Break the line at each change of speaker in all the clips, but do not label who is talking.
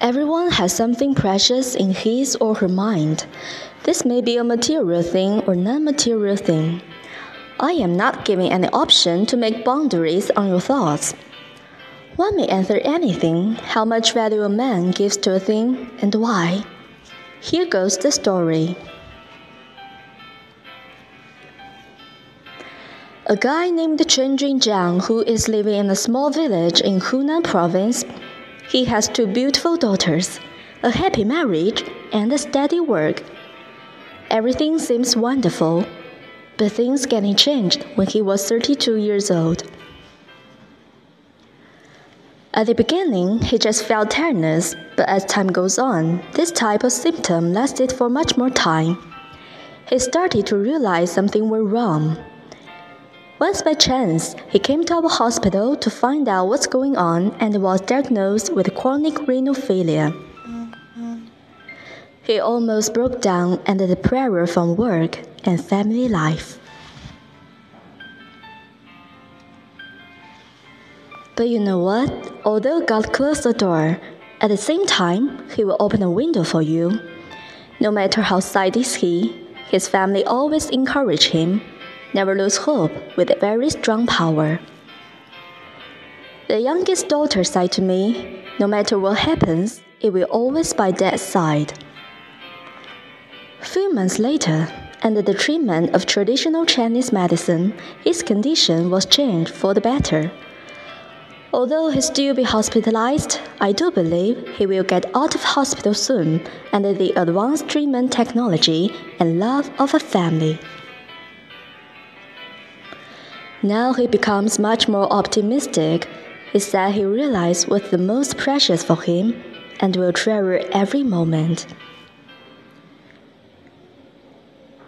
Everyone has something precious in his or her mind. This may be a material thing or non material thing. I am not giving any option to make boundaries on your thoughts. One may answer anything, how much value a man gives to a thing, and why. Here goes the story. A guy named Chen Junjiang who is living in a small village in Hunan province. He has two beautiful daughters, a happy marriage, and a steady work. Everything seems wonderful, but things getting changed when he was 32 years old. At the beginning, he just felt tiredness, but as time goes on, this type of symptom lasted for much more time. He started to realize something went wrong. Once by chance, he came to our hospital to find out what's going on and was diagnosed with chronic renal failure. He almost broke down under the pressure from work and family life. But you know what? Although God closed the door, at the same time, He will open a window for you. No matter how sad is he, his family always encourage him never lose hope with a very strong power. The youngest daughter said to me, No matter what happens, it will always by Dad's side. Few months later, under the treatment of traditional Chinese medicine, his condition was changed for the better. Although he still be hospitalized, I do believe he will get out of hospital soon under the advanced treatment technology and love of a family. Now he becomes much more optimistic. He said he realized what's the most precious for him and will treasure every moment.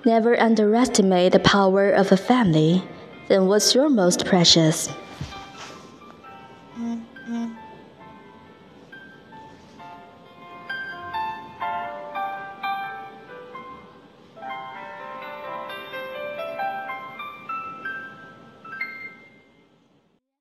Never underestimate the power of a family. Then what's your most precious?